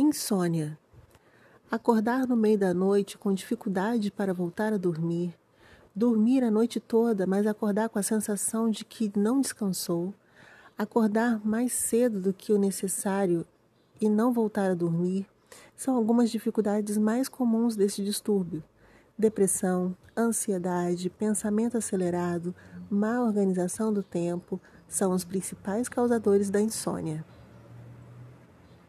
Insônia. Acordar no meio da noite com dificuldade para voltar a dormir. Dormir a noite toda, mas acordar com a sensação de que não descansou. Acordar mais cedo do que o necessário e não voltar a dormir são algumas dificuldades mais comuns desse distúrbio. Depressão, ansiedade, pensamento acelerado, má organização do tempo são os principais causadores da insônia.